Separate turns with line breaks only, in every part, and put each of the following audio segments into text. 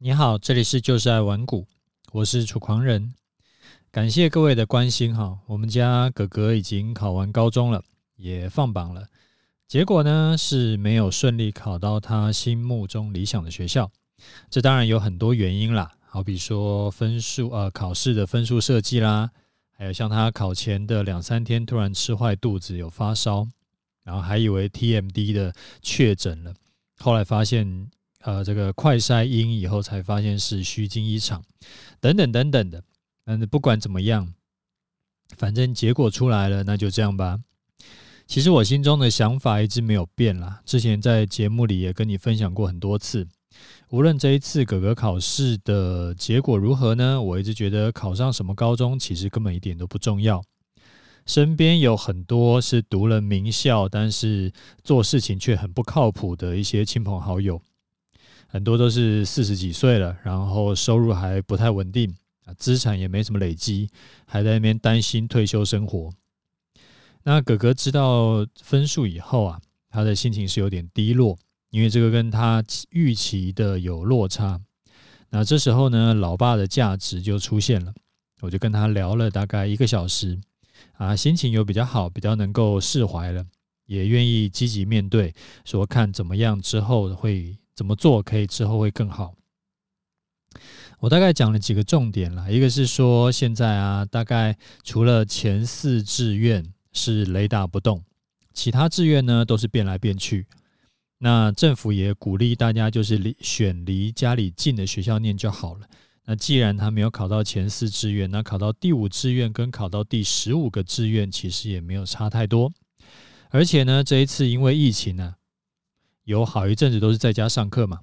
你好，这里是就是爱玩股，我是楚狂人，感谢各位的关心哈。我们家哥哥已经考完高中了，也放榜了，结果呢是没有顺利考到他心目中理想的学校。这当然有很多原因啦，好比说分数呃考试的分数设计啦，还有像他考前的两三天突然吃坏肚子有发烧，然后还以为 TMD 的确诊了，后来发现。呃，这个快筛阴以后才发现是虚惊一场，等等等等的。但是不管怎么样，反正结果出来了，那就这样吧。其实我心中的想法一直没有变啦。之前在节目里也跟你分享过很多次。无论这一次哥哥考试的结果如何呢，我一直觉得考上什么高中其实根本一点都不重要。身边有很多是读了名校，但是做事情却很不靠谱的一些亲朋好友。很多都是四十几岁了，然后收入还不太稳定啊，资产也没什么累积，还在那边担心退休生活。那哥哥知道分数以后啊，他的心情是有点低落，因为这个跟他预期的有落差。那这时候呢，老爸的价值就出现了，我就跟他聊了大概一个小时，啊，心情有比较好，比较能够释怀了，也愿意积极面对，说看怎么样之后会。怎么做可以之后会更好？我大概讲了几个重点啦，一个是说现在啊，大概除了前四志愿是雷打不动，其他志愿呢都是变来变去。那政府也鼓励大家就是离选离家里近的学校念就好了。那既然他没有考到前四志愿，那考到第五志愿跟考到第十五个志愿其实也没有差太多。而且呢，这一次因为疫情呢、有好一阵子都是在家上课嘛，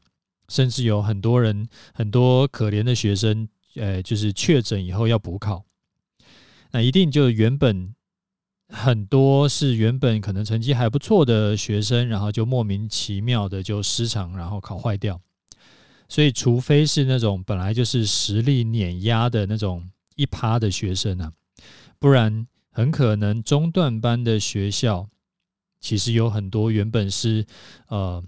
甚至有很多人，很多可怜的学生，呃，就是确诊以后要补考，那一定就原本很多是原本可能成绩还不错的学生，然后就莫名其妙的就失常，然后考坏掉。所以，除非是那种本来就是实力碾压的那种一趴的学生啊，不然很可能中段班的学校。其实有很多原本是呃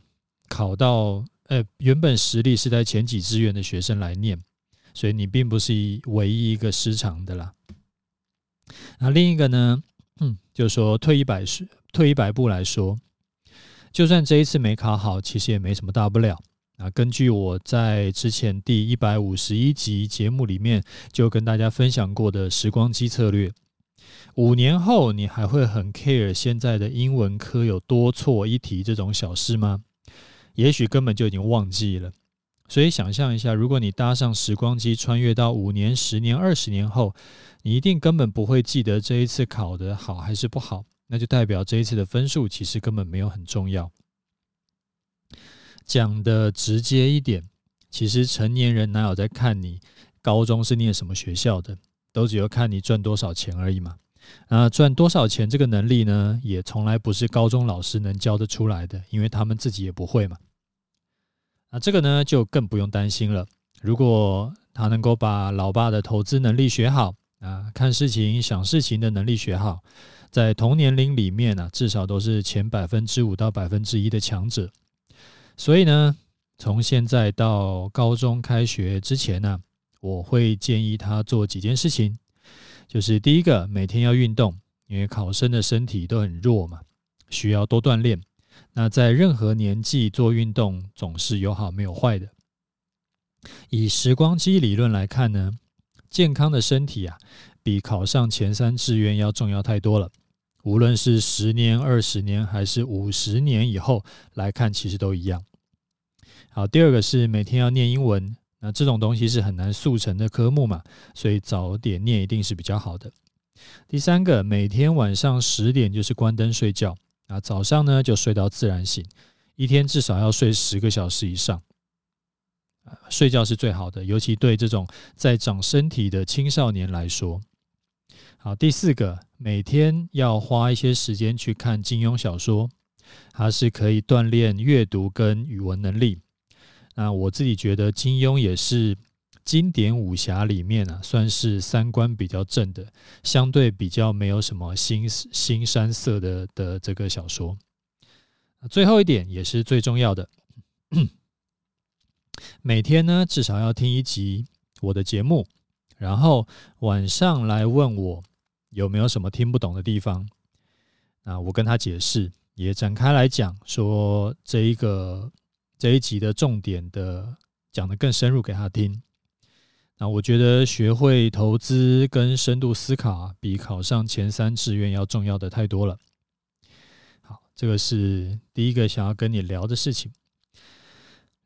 考到呃原本实力是在前几志愿的学生来念，所以你并不是唯一一个失常的啦。那另一个呢，嗯，就是说退一百退一百步来说，就算这一次没考好，其实也没什么大不了。啊，根据我在之前第一百五十一集节目里面就跟大家分享过的时光机策略。五年后，你还会很 care 现在的英文科有多错一题这种小事吗？也许根本就已经忘记了。所以想象一下，如果你搭上时光机，穿越到五年、十年、二十年后，你一定根本不会记得这一次考得好还是不好，那就代表这一次的分数其实根本没有很重要。讲得直接一点，其实成年人哪有在看你高中是念什么学校的，都只有看你赚多少钱而已嘛。啊，赚多少钱这个能力呢，也从来不是高中老师能教得出来的，因为他们自己也不会嘛。那这个呢，就更不用担心了。如果他能够把老爸的投资能力学好啊，看事情、想事情的能力学好，在同年龄里面呢，至少都是前百分之五到百分之一的强者。所以呢，从现在到高中开学之前呢，我会建议他做几件事情。就是第一个，每天要运动，因为考生的身体都很弱嘛，需要多锻炼。那在任何年纪做运动总是有好没有坏的。以时光机理论来看呢，健康的身体啊，比考上前三志愿要重要太多了。无论是十年、二十年还是五十年以后来看，其实都一样。好，第二个是每天要念英文。那这种东西是很难速成的科目嘛，所以早点念一定是比较好的。第三个，每天晚上十点就是关灯睡觉啊，早上呢就睡到自然醒，一天至少要睡十个小时以上。睡觉是最好的，尤其对这种在长身体的青少年来说。好，第四个，每天要花一些时间去看金庸小说，它是可以锻炼阅读跟语文能力。那我自己觉得金庸也是经典武侠里面啊，算是三观比较正的，相对比较没有什么新新山色的的这个小说。最后一点也是最重要的，每天呢至少要听一集我的节目，然后晚上来问我有没有什么听不懂的地方。那我跟他解释，也展开来讲说这一个这一集的重点的讲得更深入给他听。那我觉得学会投资跟深度思考，比考上前三志愿要重要的太多了。好，这个是第一个想要跟你聊的事情。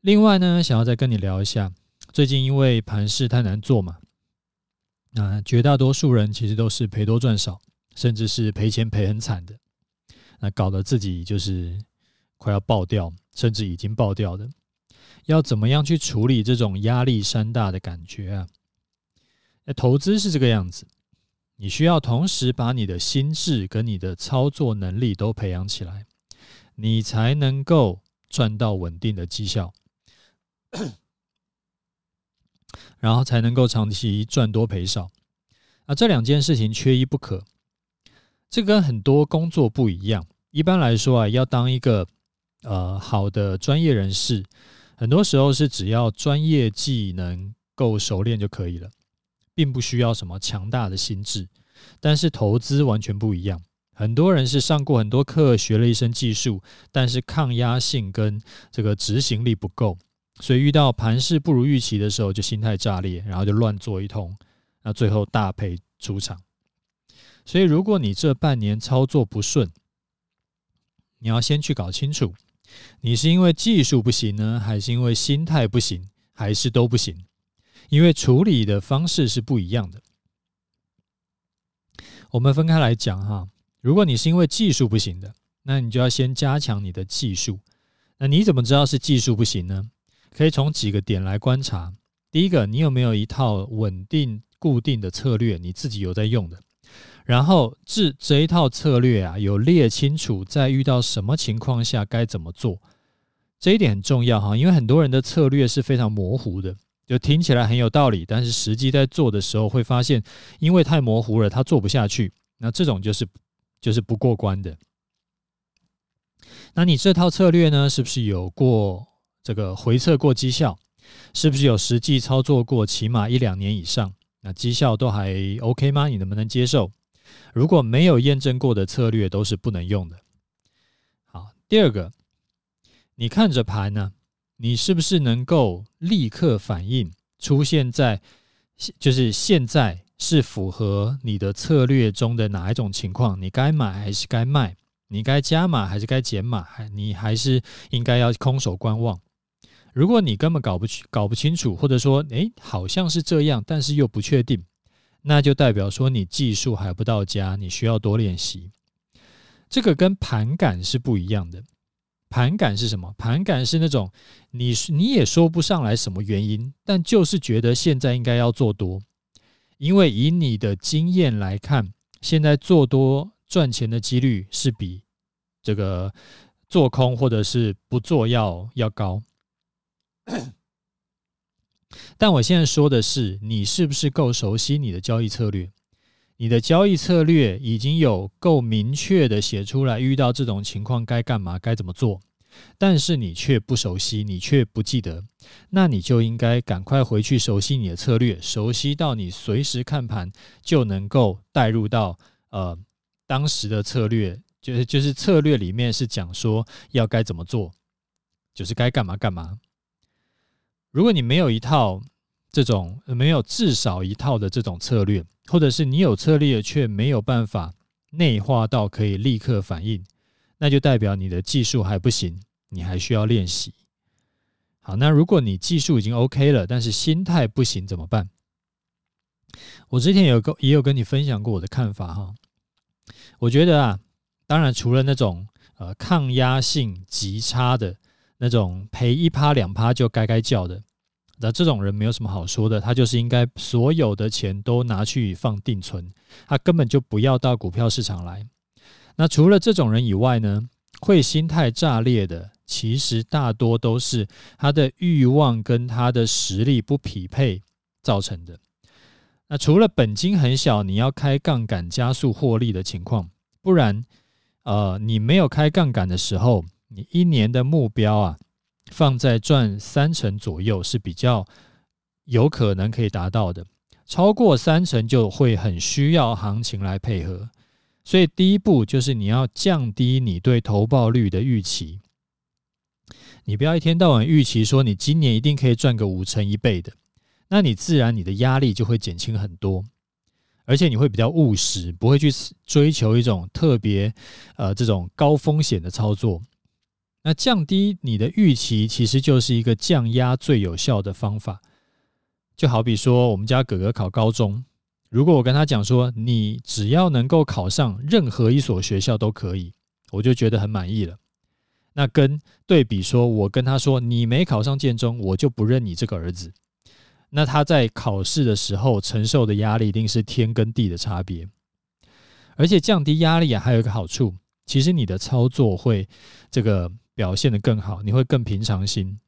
另外呢，想要再跟你聊一下，最近因为盘势太难做嘛，那绝大多数人其实都是赔多赚少，甚至是赔钱赔很惨的，那搞得自己就是快要爆掉，甚至已经爆掉的。要怎么样去处理这种压力山大的感觉啊？那投资是这个样子，你需要同时把你的心智跟你的操作能力都培养起来，你才能够赚到稳定的绩效，然后才能够长期赚多赔少。啊，这两件事情缺一不可。这跟很多工作不一样。一般来说啊，要当一个呃好的专业人士。很多时候是只要专业技能够熟练就可以了，并不需要什么强大的心智。但是投资完全不一样，很多人是上过很多课，学了一身技术，但是抗压性跟这个执行力不够，所以遇到盘势不如预期的时候，就心态炸裂，然后就乱做一通，那最后大赔出场。所以如果你这半年操作不顺，你要先去搞清楚。你是因为技术不行呢，还是因为心态不行，还是都不行？因为处理的方式是不一样的。我们分开来讲哈。如果你是因为技术不行的，那你就要先加强你的技术。那你怎么知道是技术不行呢？可以从几个点来观察。第一个，你有没有一套稳定固定的策略，你自己有在用的？然后这这一套策略啊，有列清楚在遇到什么情况下该怎么做，这一点很重要哈，因为很多人的策略是非常模糊的，就听起来很有道理，但是实际在做的时候会发现，因为太模糊了，他做不下去。那这种就是就是不过关的。那你这套策略呢，是不是有过这个回测过绩效？是不是有实际操作过，起码一两年以上？那绩效都还 OK 吗？你能不能接受？如果没有验证过的策略都是不能用的。好，第二个，你看着盘呢，你是不是能够立刻反应？出现在就是现在是符合你的策略中的哪一种情况？你该买还是该卖？你该加码还是该减码？还你还是应该要空手观望？如果你根本搞不搞不清楚，或者说，诶，好像是这样，但是又不确定。那就代表说你技术还不到家，你需要多练习。这个跟盘感是不一样的。盘感是什么？盘感是那种你你也说不上来什么原因，但就是觉得现在应该要做多，因为以你的经验来看，现在做多赚钱的几率是比这个做空或者是不做要要高。但我现在说的是，你是不是够熟悉你的交易策略？你的交易策略已经有够明确的写出来，遇到这种情况该干嘛，该怎么做？但是你却不熟悉，你却不记得，那你就应该赶快回去熟悉你的策略，熟悉到你随时看盘就能够带入到呃当时的策略，就是就是策略里面是讲说要该怎么做，就是该干嘛干嘛。如果你没有一套这种，没有至少一套的这种策略，或者是你有策略却没有办法内化到可以立刻反应，那就代表你的技术还不行，你还需要练习。好，那如果你技术已经 OK 了，但是心态不行怎么办？我之前有个也有跟你分享过我的看法哈，我觉得啊，当然除了那种呃抗压性极差的。那种赔一趴两趴就该该叫的，那这种人没有什么好说的，他就是应该所有的钱都拿去放定存，他根本就不要到股票市场来。那除了这种人以外呢，会心态炸裂的，其实大多都是他的欲望跟他的实力不匹配造成的。那除了本金很小，你要开杠杆加速获利的情况，不然，呃，你没有开杠杆的时候。你一年的目标啊，放在赚三成左右是比较有可能可以达到的，超过三成就会很需要行情来配合。所以第一步就是你要降低你对投报率的预期，你不要一天到晚预期说你今年一定可以赚个五成一倍的，那你自然你的压力就会减轻很多，而且你会比较务实，不会去追求一种特别呃这种高风险的操作。那降低你的预期，其实就是一个降压最有效的方法。就好比说，我们家哥哥考高中。如果我跟他讲说，你只要能够考上任何一所学校都可以，我就觉得很满意了。那跟对比说，我跟他说，你没考上建中，我就不认你这个儿子。那他在考试的时候承受的压力一定是天跟地的差别。而且降低压力啊，还有一个好处，其实你的操作会这个表现得更好，你会更平常心。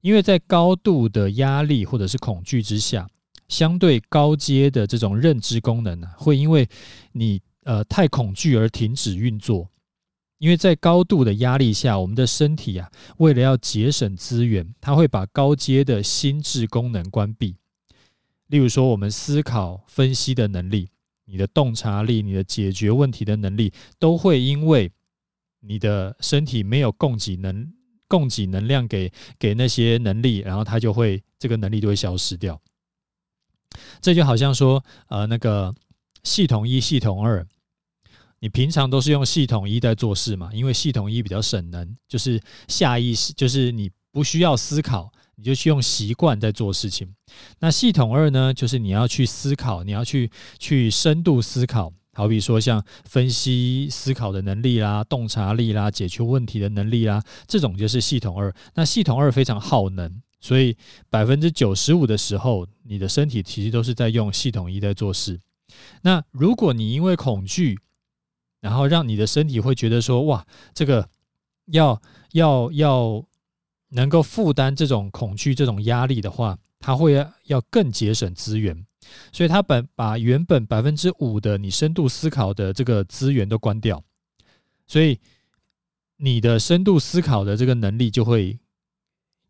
因为在高度的压力或者是恐惧之下。相对高阶的这种认知功能呢、会因为你呃太恐惧而停止运作。因为在高度的压力下，我们的身体啊，为了要节省资源，它会把高阶的心智功能关闭。例如说，我们思考分析的能力、你的洞察力、你的解决问题的能力，都会因为你的身体没有供给能供给能量给给那些能力，然后它就会这个能力就会消失掉。这就好像说，呃，那个系统一、系统二，你平常都是用系统一在做事嘛，因为系统一比较省能，就是下意识，就是你不需要思考，你就去用习惯在做事情。那系统二呢，就是你要去思考，你要去去深度思考，好比说像分析思考的能力啦、洞察力啦、解决问题的能力啦，这种就是系统二。那系统二非常耗能。所以百分之九十五的时候，你的身体其实都是在用系统一在做事。那如果你因为恐惧，然后让你的身体会觉得说，哇，这个要要要能够负担这种恐惧、这种压力的话，它会要更节省资源。所以他本把原本百分之五的你深度思考的这个资源都关掉，所以你的深度思考的这个能力就会。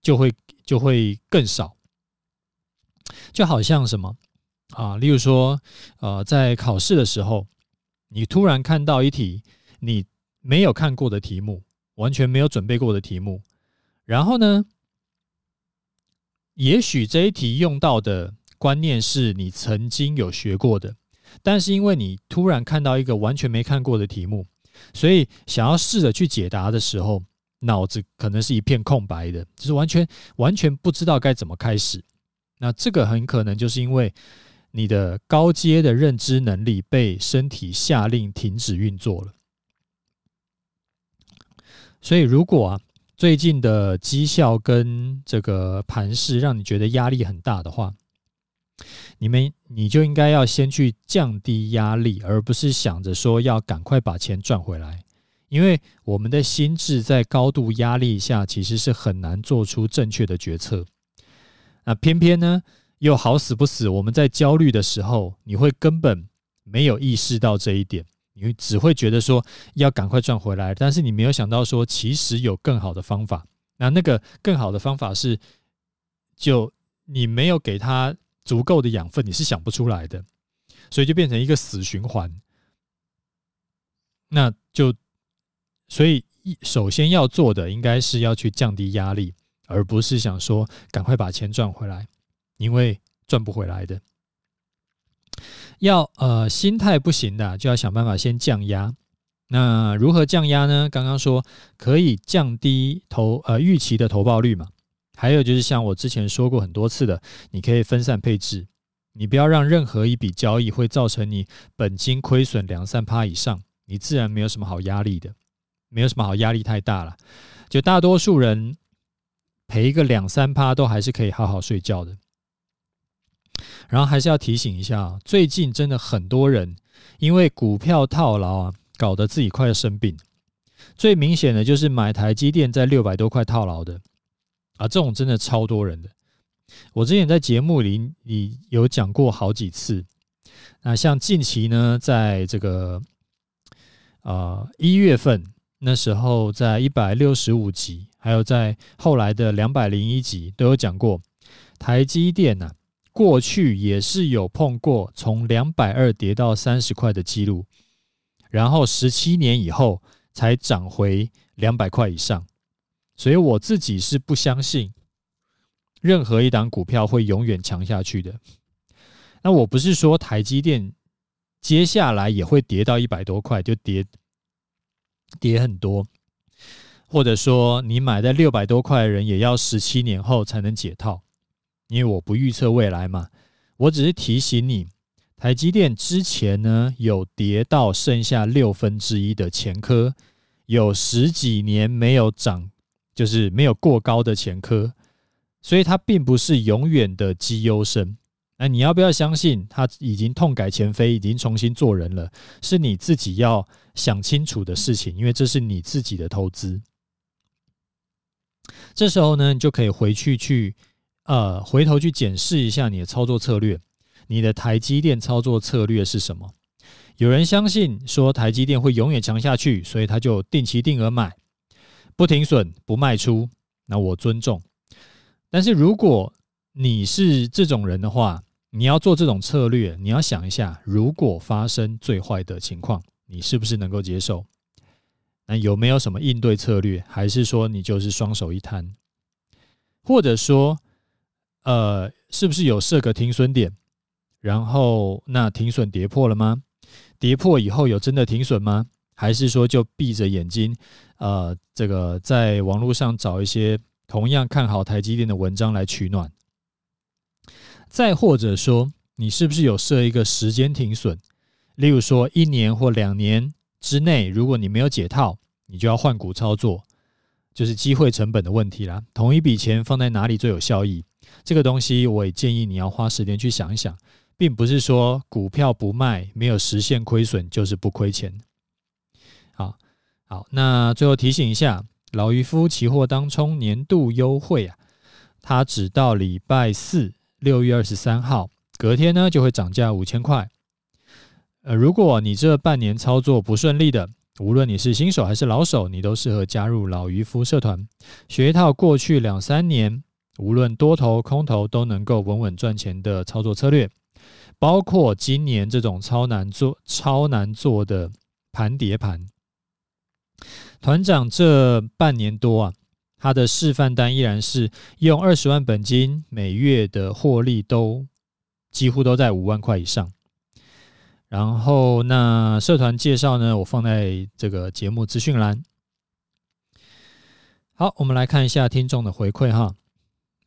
就会就会更少，就好像什么啊？例如说，呃，在考试的时候，你突然看到一题你没有看过的题目，完全没有准备过的题目，然后呢，也许这一题用到的观念是你曾经有学过的，但是因为你突然看到一个完全没看过的题目，所以想要试着去解答的时候。脑子可能是一片空白的，就是完全完全不知道该怎么开始。那这个很可能就是因为你的高阶的认知能力被身体下令停止运作了。所以，如果啊最近的绩效跟这个盘势让你觉得压力很大的话，你们你就应该要先去降低压力，而不是想着说要赶快把钱赚回来。因为我们的心智在高度压力下，其实是很难做出正确的决策。那偏偏呢，又好死不死，我们在焦虑的时候，你会根本没有意识到这一点，你只会觉得说要赶快赚回来，但是你没有想到说，其实有更好的方法。那那个更好的方法是，就你没有给他足够的养分，你是想不出来的，所以就变成一个死循环。那就。所以，首先要做的应该是要去降低压力，而不是想说赶快把钱赚回来，因为赚不回来的。要呃心态不行的，就要想办法先降压。那如何降压呢？刚刚说可以降低投呃预期的投报率嘛。还有就是像我之前说过很多次的，你可以分散配置，你不要让任何一笔交易会造成你本金亏损两三趴以上，你自然没有什么好压力的。没有什么好压力太大了，就大多数人赔个两三趴都还是可以好好睡觉的。然后还是要提醒一下，最近真的很多人因为股票套牢啊，搞得自己快要生病。最明显的就是买台积电在六百多块套牢的啊，这种真的超多人的。我之前在节目里里有讲过好几次。那像近期呢，在这个啊一月份。那时候在一百六十五集，还有在后来的两百零一集都有讲过，台积电呐、啊，过去也是有碰过从两百二跌到三十块的记录，然后十七年以后才涨回两百块以上，所以我自己是不相信任何一档股票会永远强下去的。那我不是说台积电接下来也会跌到一百多块就跌跌很多。或者说，你买在六百多块的人，也要十七年后才能解套，因为我不预测未来嘛。我只是提醒你，台积电之前呢有跌到剩下六分之一的前科，有十几年没有涨，就是没有过高的前科，所以他并不是永远的绩优生。那你要不要相信，他已经痛改前非，已经重新做人了？是你自己要想清楚的事情，因为这是你自己的投资。这时候呢，你就可以回去去，呃，回头去检视一下你的操作策略。你的台积电操作策略是什么？有人相信说台积电会永远强下去，所以他就定期定额买，不停损，不卖出。那我尊重。但是如果你是这种人的话，你要做这种策略，你要想一下，如果发生最坏的情况，你是不是能够接受？那有没有什么应对策略？还是说你就是双手一摊？或者说，呃，是不是有设个停损点？然后那停损跌破了吗？跌破以后有真的停损吗？还是说就闭着眼睛，呃，这个在网络上找一些同样看好台积电的文章来取暖？再或者说，你是不是有设一个时间停损？例如说一年或两年？之内，如果你没有解套，你就要换股操作，就是机会成本的问题啦。同一笔钱放在哪里最有效益？这个东西我也建议你要花时间去想一想，并不是说股票不卖没有实现亏损就是不亏钱。好，那最后提醒一下，老渔夫期货当冲年度优惠啊，它只到礼拜四六月二十三号，隔天呢就会涨价五千块。呃，如果你这半年操作不顺利的，无论你是新手还是老手，你都适合加入老渔夫社团，学一套过去两三年无论多头空头都能够稳稳赚钱的操作策略，包括今年这种超难做、超难做的盘叠盘。团长这半年多啊，他的示范单依然是用二十万本金，每月的获利都几乎都在五万块以上。然后，那社团介绍呢，我放在这个节目资讯栏。好，我们来看一下听众的回馈哈。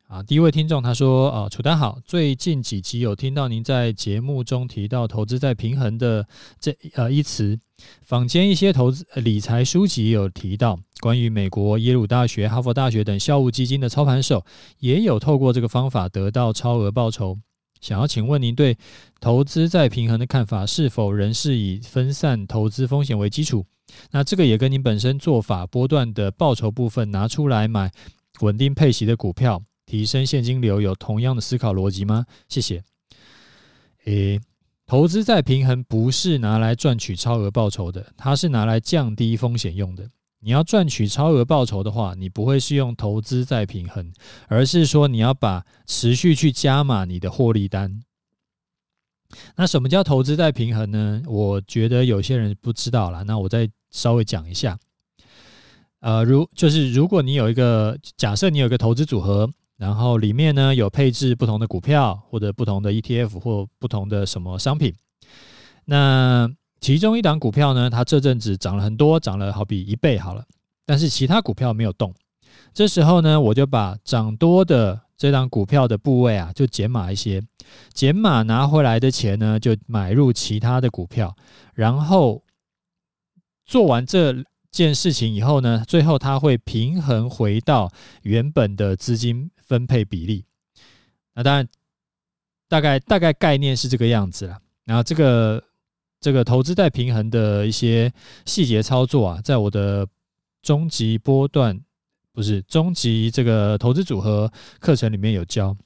啊，第一位听众他说：“啊，楚丹好，最近几集有听到您在节目中提到投资在平衡的这呃一词，坊间一些投资理财书籍有提到，关于美国耶鲁大学、哈佛大学等校务基金的操盘手也有透过这个方法得到超额报酬。”想要请问您对投资再平衡的看法，是否仍是以分散投资风险为基础？那这个也跟您本身做法波段的报酬部分拿出来买稳定配息的股票，提升现金流有同样的思考逻辑吗？谢谢。诶，投资再平衡不是拿来赚取超额报酬的，它是拿来降低风险用的。你要赚取超额报酬的话，你不会是用投资再平衡，而是说你要把持续去加码你的获利单。那什么叫投资再平衡呢？我觉得有些人不知道啦，那我再稍微讲一下。呃，如就是如果你有一个假设，你有一个投资组合，然后里面呢有配置不同的股票或者不同的 ETF 或不同的什么商品，那。其中一档股票呢，它这阵子涨了很多，涨了好比一倍好了，但是其他股票没有动。这时候呢，我就把涨多的这档股票的部位啊，就减码一些，减码拿回来的钱呢，就买入其他的股票。然后做完这件事情以后呢，最后它会平衡回到原本的资金分配比例。那当然，大概大概概念是这个样子了。然后这个。这个投资再平衡的一些细节操作啊，在我的终极波段，不是终极这个投资组合课程里面有教。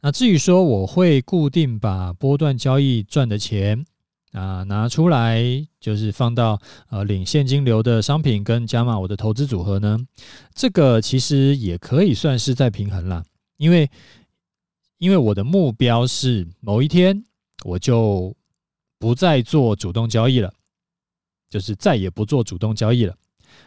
那至于说我会固定把波段交易赚的钱啊，拿出来就是放到呃领现金流的商品跟加码我的投资组合呢，这个其实也可以算是在平衡啦，因为因为我的目标是某一天我就不再做主动交易了，就是再也不做主动交易了。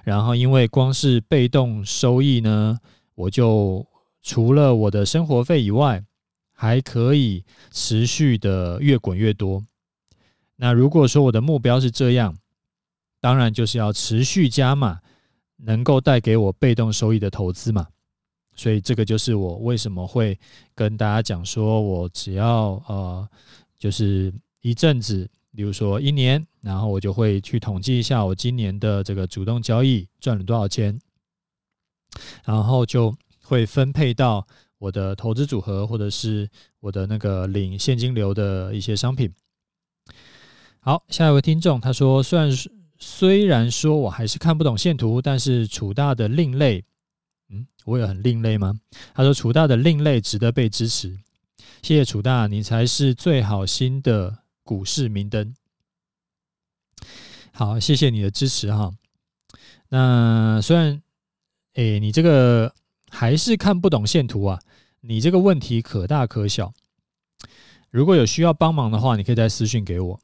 然后因为光是被动收益呢，我就除了我的生活费以外，还可以持续的越滚越多。那如果说我的目标是这样，当然就是要持续加码，能够带给我被动收益的投资嘛。所以这个就是我为什么会跟大家讲说，我只要呃，就是一阵子，比如说一年，然后我就会去统计一下我今年的这个主动交易赚了多少钱，然后就会分配到我的投资组合或者是我的那个领现金流的一些商品。好，下一位听众他说：“虽然虽然说我还是看不懂线图，但是楚大的另类，嗯，我有很另类吗？”他说：“楚大的另类值得被支持，谢谢楚大，你才是最好心的股市明灯。”好，谢谢你的支持哈。那虽然，诶，你这个还是看不懂线图啊，你这个问题可大可小。如果有需要帮忙的话，你可以再私讯给我。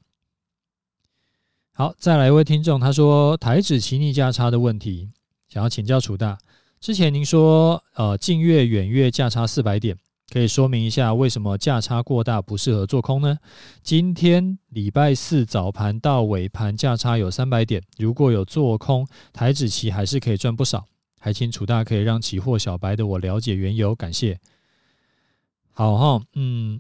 好，再来一位听众，他说台指期逆价差的问题，想要请教楚大。之前您说，呃，近月、远月价差四百点，可以说明一下为什么价差过大不适合做空呢？今天礼拜四早盘到尾盘价差有三百点，如果有做空台指期，还是可以赚不少。还请楚大可以让期货小白的我了解缘由，感谢。好哈，嗯。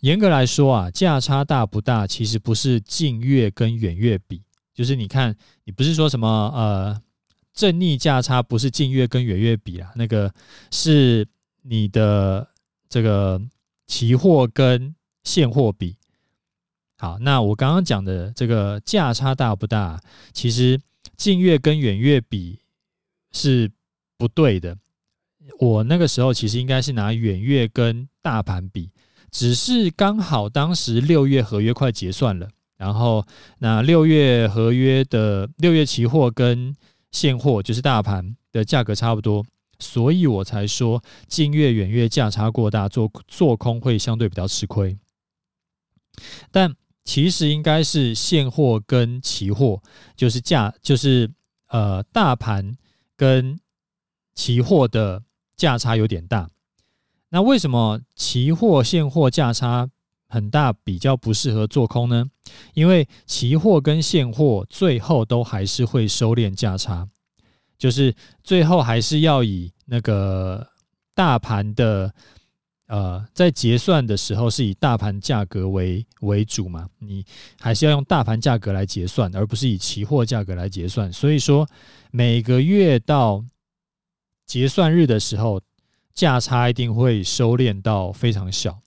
严格来说啊，价差大不大，其实不是近月跟远月比，就是你看，你不是说什么呃正逆价差不是近月跟远月比啊，那个是你的这个期货跟现货比。好，那我刚刚讲的这个价差大不大，其实近月跟远月比是不对的。我那个时候其实应该是拿远月跟大盘比。只是刚好当时六月合约快结算了，然后那六月合约的六月期货跟现货就是大盘的价格差不多，所以我才说近月远月价差过大，做做空会相对比较吃亏。但其实应该是现货跟期货，就是价就是呃大盘跟期货的价差有点大。那为什么期货现货价差很大，比较不适合做空呢？因为期货跟现货最后都还是会收敛价差，就是最后还是要以那个大盘的呃，在结算的时候是以大盘价格为为主嘛，你还是要用大盘价格来结算，而不是以期货价格来结算。所以说每个月到结算日的时候。价差一定会收敛到非常小。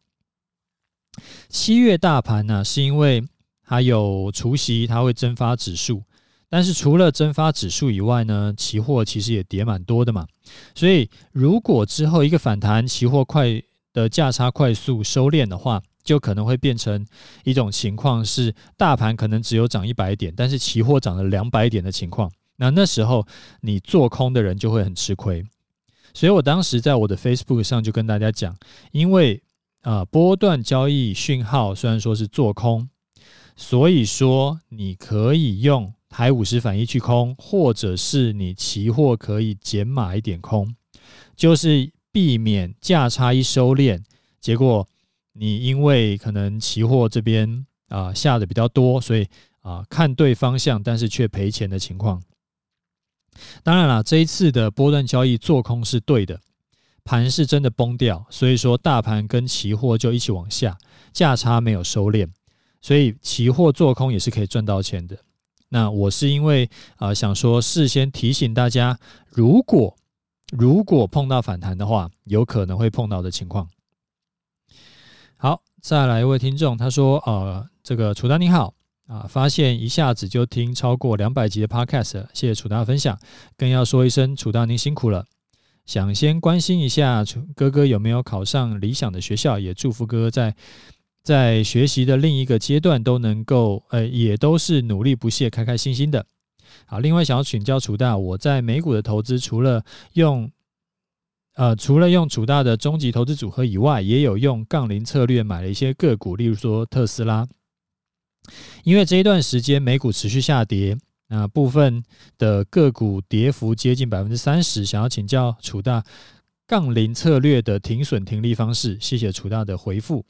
七月大盘呢，是因为它有除夕，它会增发指数。但是除了增发指数以外呢，期货其实也跌蛮多的嘛。所以如果之后一个反弹，期货快的价差快速收敛的话，就可能会变成一种情况是，大盘可能只有涨一百点，但是期货涨了两百点的情况。那那时候你做空的人就会很吃亏。所以我当时在我的 Facebook 上就跟大家讲，因为啊波段交易讯号虽然说是做空，所以说你可以用台五十反一去空，或者是你期货可以减码一点空，就是避免价差一收敛，结果你因为可能期货这边啊下的比较多，所以啊看对方向，但是却赔钱的情况。当然了，这一次的波段交易做空是对的，盘是真的崩掉，所以说大盘跟期货就一起往下，价差没有收敛，所以期货做空也是可以赚到钱的。那我是因为啊、呃、想说事先提醒大家，如果如果碰到反弹的话，有可能会碰到的情况。好，再来一位听众，他说呃这个楚丹你好。啊！发现一下子就听超过两百集的 Podcast，谢谢楚大分享，更要说一声楚大您辛苦了。想先关心一下哥哥有没有考上理想的学校，也祝福哥哥在在学习的另一个阶段都能够，呃，也都是努力不懈、开开心心的。好，另外想要请教楚大，我在美股的投资，除了用，呃，除了用楚大的终极投资组合以外，也有用杠铃策略买了一些个股，例如说特斯拉。因为这一段时间美股持续下跌，那部分的个股跌幅接近百分之三十，想要请教楚大杠铃策略的停损停利方式。谢谢楚大的回复。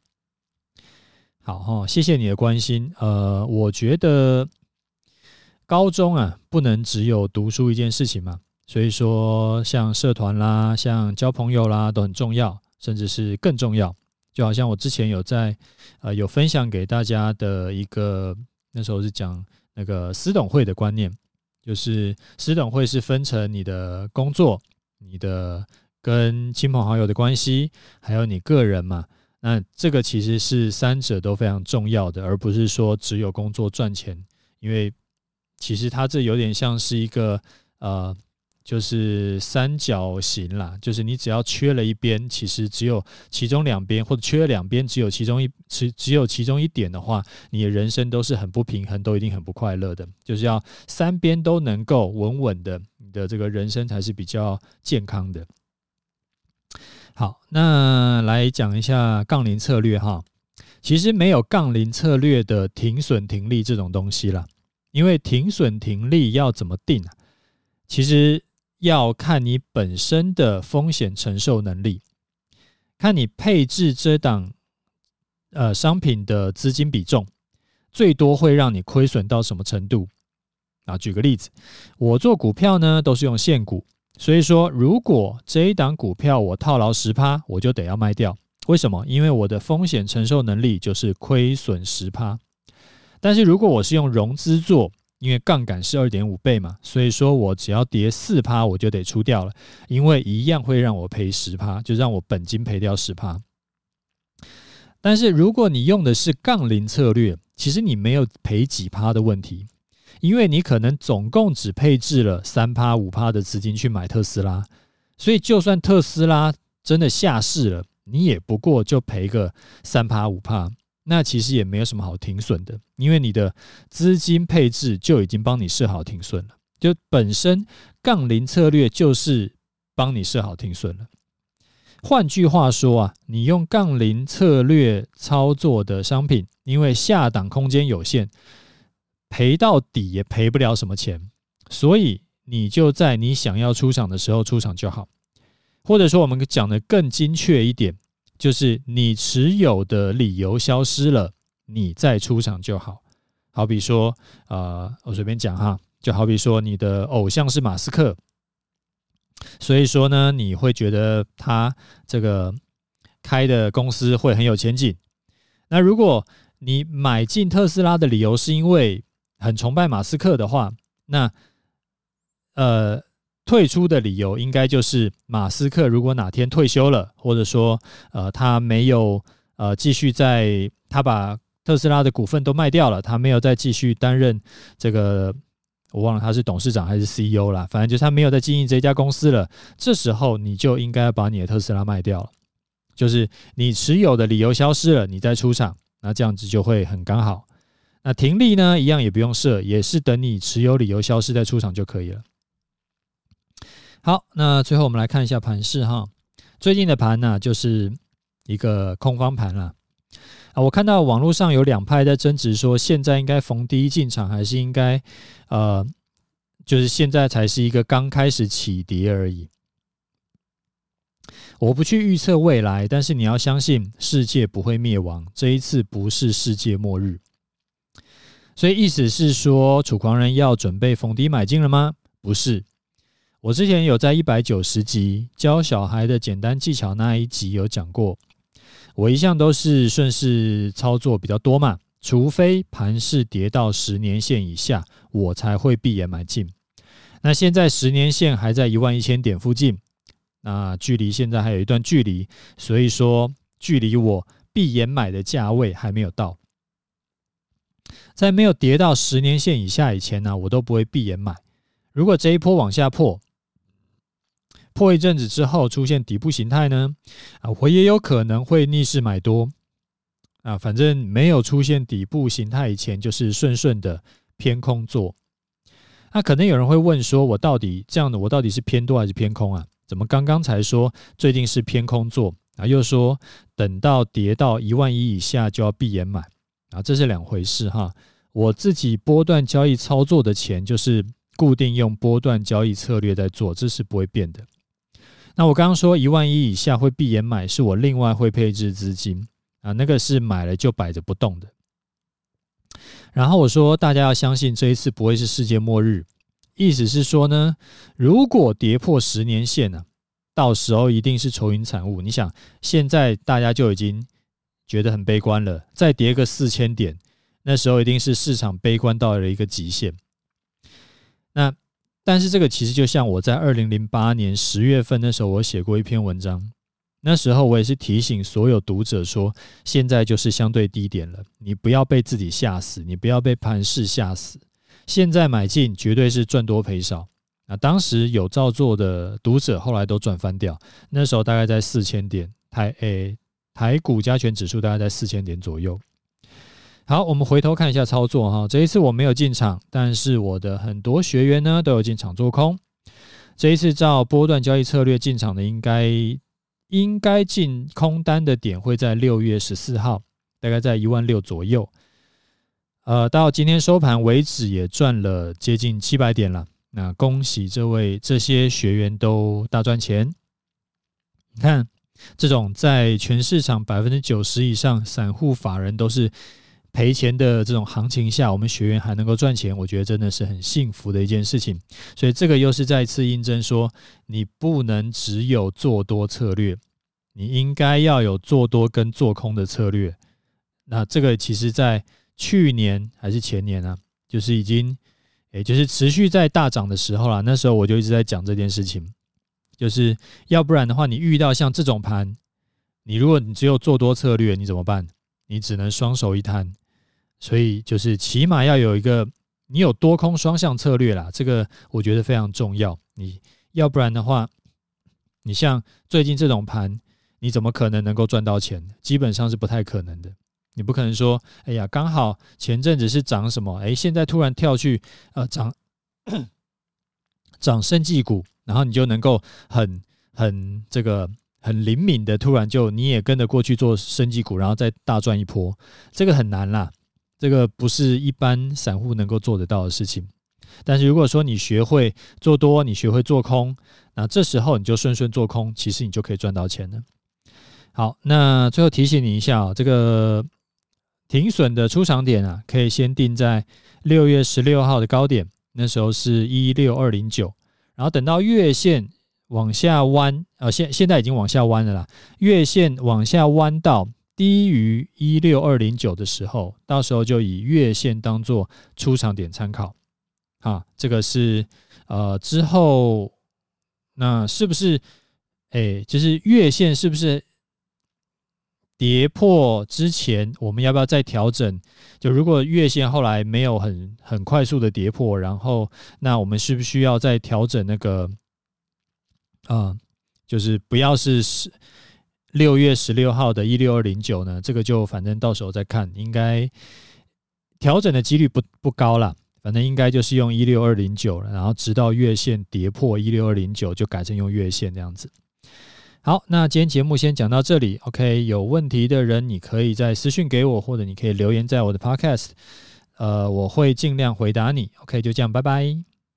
好哈，谢谢你的关心。呃，我觉得高中啊不能只有读书一件事情嘛，所以说像社团啦、像交朋友啦都很重要，甚至是更重要。就好像我之前有在呃有分享给大家的一个，那时候是讲那个私董会的观念，就是私董会是分成你的工作、你的跟亲朋好友的关系，还有你个人嘛。那这个其实是三者都非常重要的，而不是说只有工作赚钱，因为其实它这有点像是一个呃。就是三角形啦，就是你只要缺了一边，其实只有其中两边，或者缺了两边，只有其中一只只有其中一点的话，你的人生都是很不平衡，都一定很不快乐的。就是要三边都能够稳稳的，你的这个人生才是比较健康的。好，那来讲一下杠铃策略哈。其实没有杠铃策略的停损停利这种东西啦，因为停损停利要怎么定啊？其实。要看你本身的风险承受能力，看你配置这档呃商品的资金比重，最多会让你亏损到什么程度？啊，举个例子，我做股票呢都是用现股，所以说如果这一档股票我套牢十趴，我就得要卖掉。为什么？因为我的风险承受能力就是亏损十趴。但是如果我是用融资做，因为杠杆是二点五倍嘛，所以说我只要跌四趴，我就得出掉了，因为一样会让我赔十趴，就让我本金赔掉十趴。但是如果你用的是杠铃策略，其实你没有赔几趴的问题，因为你可能总共只配置了三趴五趴的资金去买特斯拉，所以就算特斯拉真的下市了，你也不过就赔个三趴五趴。那其实也没有什么好停损的，因为你的资金配置就已经帮你设好停损了。就本身杠铃策略就是帮你设好停损了。换句话说啊，你用杠铃策略操作的商品，因为下档空间有限，赔到底也赔不了什么钱，所以你就在你想要出场的时候出场就好。或者说，我们讲的更精确一点。就是你持有的理由消失了，你再出场就好。好比说，呃，我随便讲哈，就好比说你的偶像是马斯克，所以说呢，你会觉得他这个开的公司会很有前景。那如果你买进特斯拉的理由是因为很崇拜马斯克的话，那呃。退出的理由应该就是马斯克如果哪天退休了，或者说呃他没有呃继续在他把特斯拉的股份都卖掉了，他没有再继续担任这个我忘了他是董事长还是 CEO 了，反正就是他没有再经营这家公司了。这时候你就应该把你的特斯拉卖掉了，就是你持有的理由消失了，你再出场，那这样子就会很刚好。那停利呢，一样也不用设，也是等你持有理由消失再出场就可以了。好，那最后我们来看一下盘势哈。最近的盘呢，就是一个空方盘了啊。我看到网络上有两派在争执，说现在应该逢低进场，还是应该呃，就是现在才是一个刚开始起跌而已。我不去预测未来，但是你要相信世界不会灭亡，这一次不是世界末日。所以意思是说，楚狂人要准备逢低买进了吗？不是。我之前有在一百九十集教小孩的简单技巧那一集有讲过，我一向都是顺势操作比较多嘛，除非盘势跌到十年线以下，我才会闭眼买进。那现在十年线还在一万一千点附近，那距离现在还有一段距离，所以说距离我闭眼买的价位还没有到。在没有跌到十年线以下以前呢，我都不会闭眼买。如果这一波往下破，破一阵子之后出现底部形态呢，啊，我也有可能会逆势买多。啊，反正没有出现底部形态以前，就是顺顺的偏空做。那可能有人会问说，我到底这样的，我到底是偏多还是偏空啊？怎么刚刚才说最近是偏空做，啊，又说等到跌到一万一以下就要闭眼买啊？这是两回事哈。我自己波段交易操作的钱，就是固定用波段交易策略在做，这是不会变的。那我刚刚说一万一以下会闭眼买，是我另外会配置资金啊，那个是买了就摆着不动的。然后我说大家要相信这一次不会是世界末日，意思是说呢，如果跌破十年线呢，到时候一定是愁云惨雾。你想现在大家就已经觉得很悲观了，再跌个四千点。那时候一定是市场悲观到了一个极限。那但是这个其实就像我在二零零八年十月份那时候，我写过一篇文章。那时候我也是提醒所有读者说，现在就是相对低点了，你不要被自己吓死，你不要被盘势吓死。现在买进绝对是赚多赔少。那当时有照做的读者后来都赚翻掉。那时候大概在四千点，台诶、台股加权指数大概在四千点左右。好，我们回头看一下操作哈。这一次我没有进场，但是我的很多学员呢都有进场做空。这一次照波段交易策略进场的，应该应该进空单的点会在六月十四号，大概在一万六左右。呃，到今天收盘为止也赚了接近七百点了。那恭喜这位这些学员都大赚钱。你看，这种在全市场百分之九十以上散户法人都是。赔钱的这种行情下，我们学员还能够赚钱，我觉得真的是很幸福的一件事情。所以这个又是再次印证说，你不能只有做多策略，你应该要有做多跟做空的策略。那这个其实在去年还是前年啊，就是已经，也就是持续在大涨的时候啦。那时候我就一直在讲这件事情，就是要不然的话，你遇到像这种盘，你如果你只有做多策略，你怎么办？你只能双手一摊。所以就是起码要有一个，你有多空双向策略啦，这个我觉得非常重要。你要不然的话，你像最近这种盘，你怎么可能能够赚到钱？基本上是不太可能的。你不可能说，哎呀，刚好前阵子是涨什么，哎，现在突然跳去呃涨涨生技股，然后你就能够很很这个很灵敏的，突然就你也跟着过去做生技股，然后再大赚一波，这个很难啦。这个不是一般散户能够做得到的事情，但是如果说你学会做多，你学会做空，那这时候你就顺顺做空，其实你就可以赚到钱了。好，那最后提醒你一下啊，这个停损的出场点啊，可以先定在六月十六号的高点，那时候是一六二零九，然后等到月线往下弯，呃，现现在已经往下弯了啦，月线往下弯到。低于一六二零九的时候，到时候就以月线当做出场点参考，啊，这个是呃之后那是不是哎，就是月线是不是跌破之前，我们要不要再调整？就如果月线后来没有很很快速的跌破，然后那我们需不需要再调整那个啊？就是不要是十。六月十六号的一六二零九呢，这个就反正到时候再看，应该调整的几率不不高了。反正应该就是用一六二零九了，然后直到月线跌破一六二零九，就改成用月线这样子。好，那今天节目先讲到这里。OK，有问题的人你可以再私讯给我，或者你可以留言在我的 Podcast，呃，我会尽量回答你。OK，就这样，拜拜。